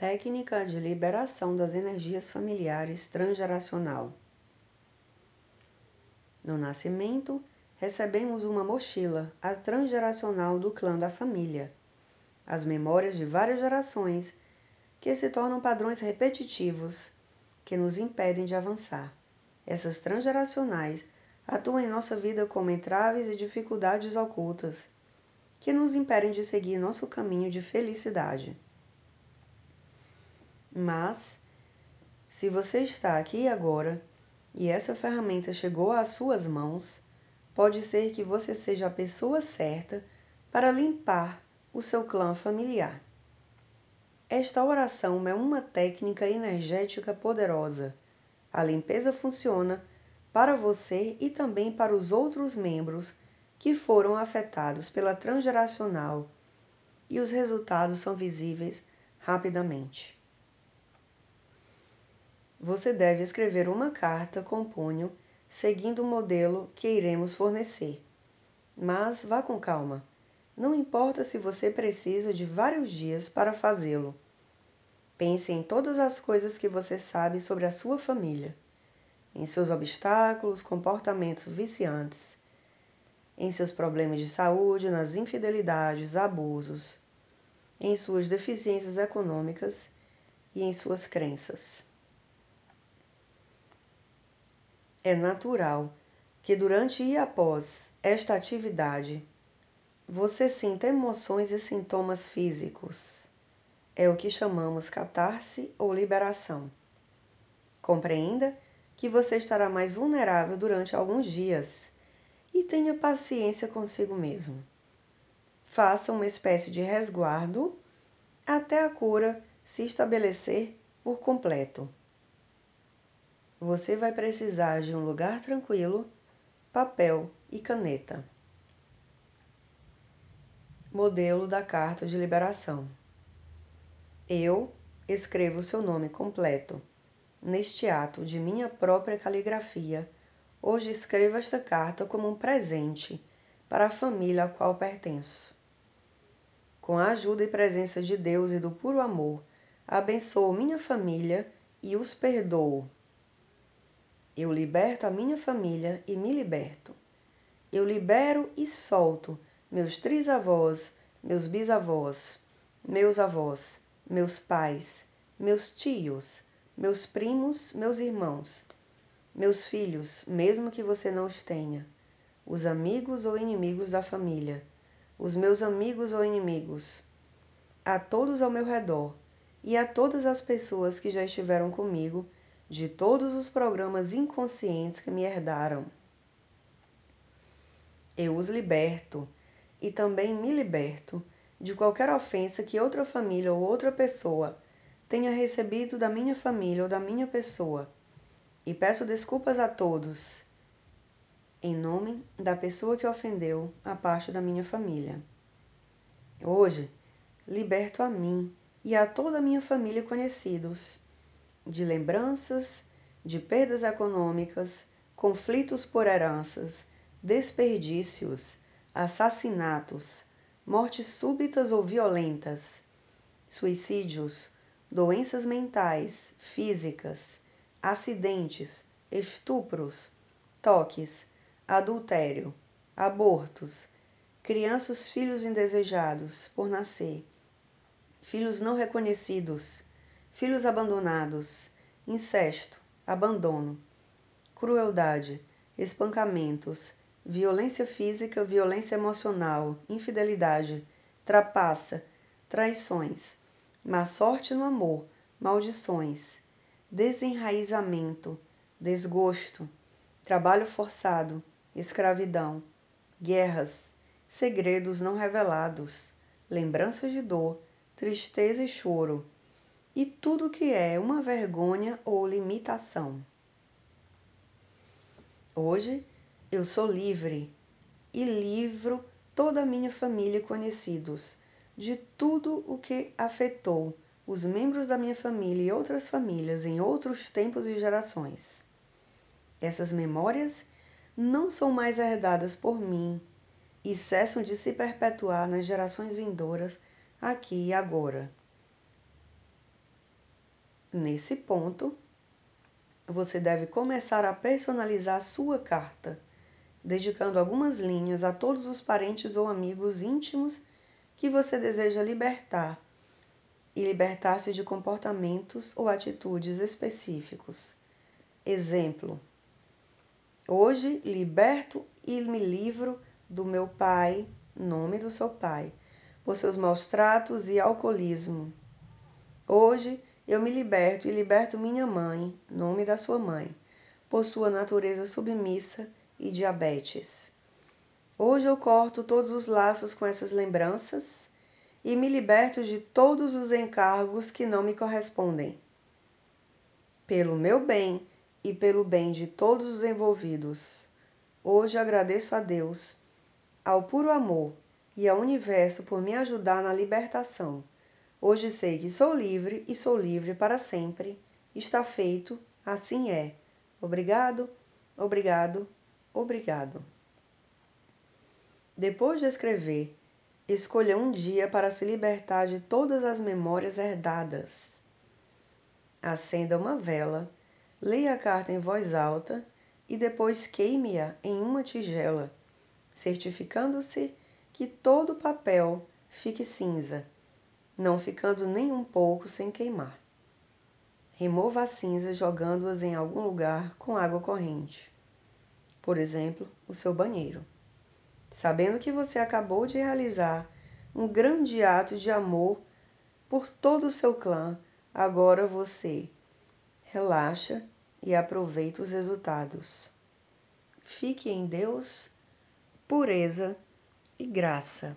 Técnica de liberação das energias familiares transgeracional. No nascimento, recebemos uma mochila, a transgeracional do clã da família. As memórias de várias gerações que se tornam padrões repetitivos que nos impedem de avançar. Essas transgeracionais atuam em nossa vida como entraves e dificuldades ocultas que nos impedem de seguir nosso caminho de felicidade. Mas, se você está aqui agora e essa ferramenta chegou às suas mãos, pode ser que você seja a pessoa certa para limpar o seu clã familiar. Esta oração é uma técnica energética poderosa. A limpeza funciona para você e também para os outros membros que foram afetados pela transgeracional, e os resultados são visíveis rapidamente. Você deve escrever uma carta com punho seguindo o modelo que iremos fornecer. Mas vá com calma. Não importa se você precisa de vários dias para fazê-lo. Pense em todas as coisas que você sabe sobre a sua família, em seus obstáculos, comportamentos viciantes, em seus problemas de saúde, nas infidelidades, abusos, em suas deficiências econômicas e em suas crenças. É natural que durante e após esta atividade você sinta emoções e sintomas físicos. É o que chamamos catarse ou liberação. Compreenda que você estará mais vulnerável durante alguns dias e tenha paciência consigo mesmo. Faça uma espécie de resguardo até a cura se estabelecer por completo. Você vai precisar de um lugar tranquilo, papel e caneta. Modelo da carta de liberação. Eu escrevo seu nome completo. Neste ato de minha própria caligrafia, hoje escrevo esta carta como um presente para a família a qual pertenço. Com a ajuda e presença de Deus e do puro amor, abençoo minha família e os perdoo. Eu liberto a minha família e me liberto. Eu libero e solto meus trisavós, meus bisavós, meus avós, meus pais, meus tios, meus primos, meus irmãos, meus filhos, mesmo que você não os tenha, os amigos ou inimigos da família, os meus amigos ou inimigos, a todos ao meu redor e a todas as pessoas que já estiveram comigo de todos os programas inconscientes que me herdaram. Eu os liberto e também me liberto de qualquer ofensa que outra família ou outra pessoa tenha recebido da minha família ou da minha pessoa. E peço desculpas a todos, em nome da pessoa que ofendeu a parte da minha família. Hoje, liberto a mim e a toda a minha família e conhecidos de lembranças, de perdas econômicas, conflitos por heranças, desperdícios, assassinatos, mortes súbitas ou violentas, suicídios, doenças mentais, físicas, acidentes, estupros, toques, adultério, abortos, crianças filhos indesejados por nascer, filhos não reconhecidos, filhos abandonados, incesto, abandono, crueldade, espancamentos, violência física, violência emocional, infidelidade, trapaça, traições, má sorte no amor, maldições, desenraizamento, desgosto, trabalho forçado, escravidão, guerras, segredos não revelados, lembranças de dor, tristeza e choro e tudo que é uma vergonha ou limitação. Hoje eu sou livre e livro toda a minha família e conhecidos de tudo o que afetou os membros da minha família e outras famílias em outros tempos e gerações. Essas memórias não são mais herdadas por mim e cessam de se perpetuar nas gerações vindouras aqui e agora. Nesse ponto, você deve começar a personalizar sua carta, dedicando algumas linhas a todos os parentes ou amigos íntimos que você deseja libertar e libertar-se de comportamentos ou atitudes específicos. Exemplo: Hoje liberto e me livro do meu pai, nome do seu pai, por seus maus tratos e alcoolismo. Hoje eu me liberto e liberto minha mãe, nome da sua mãe, por sua natureza submissa e diabetes. Hoje eu corto todos os laços com essas lembranças e me liberto de todos os encargos que não me correspondem. Pelo meu bem e pelo bem de todos os envolvidos, hoje agradeço a Deus, ao puro amor e ao universo por me ajudar na libertação. Hoje sei que sou livre e sou livre para sempre. Está feito, assim é. Obrigado, obrigado, obrigado. Depois de escrever, escolha um dia para se libertar de todas as memórias herdadas. Acenda uma vela, leia a carta em voz alta e depois queime-a em uma tigela, certificando-se que todo o papel fique cinza, não ficando nem um pouco sem queimar. Remova as cinzas jogando-as em algum lugar com água corrente. Por exemplo, o seu banheiro. Sabendo que você acabou de realizar um grande ato de amor por todo o seu clã, agora você relaxa e aproveita os resultados. Fique em Deus, pureza e graça.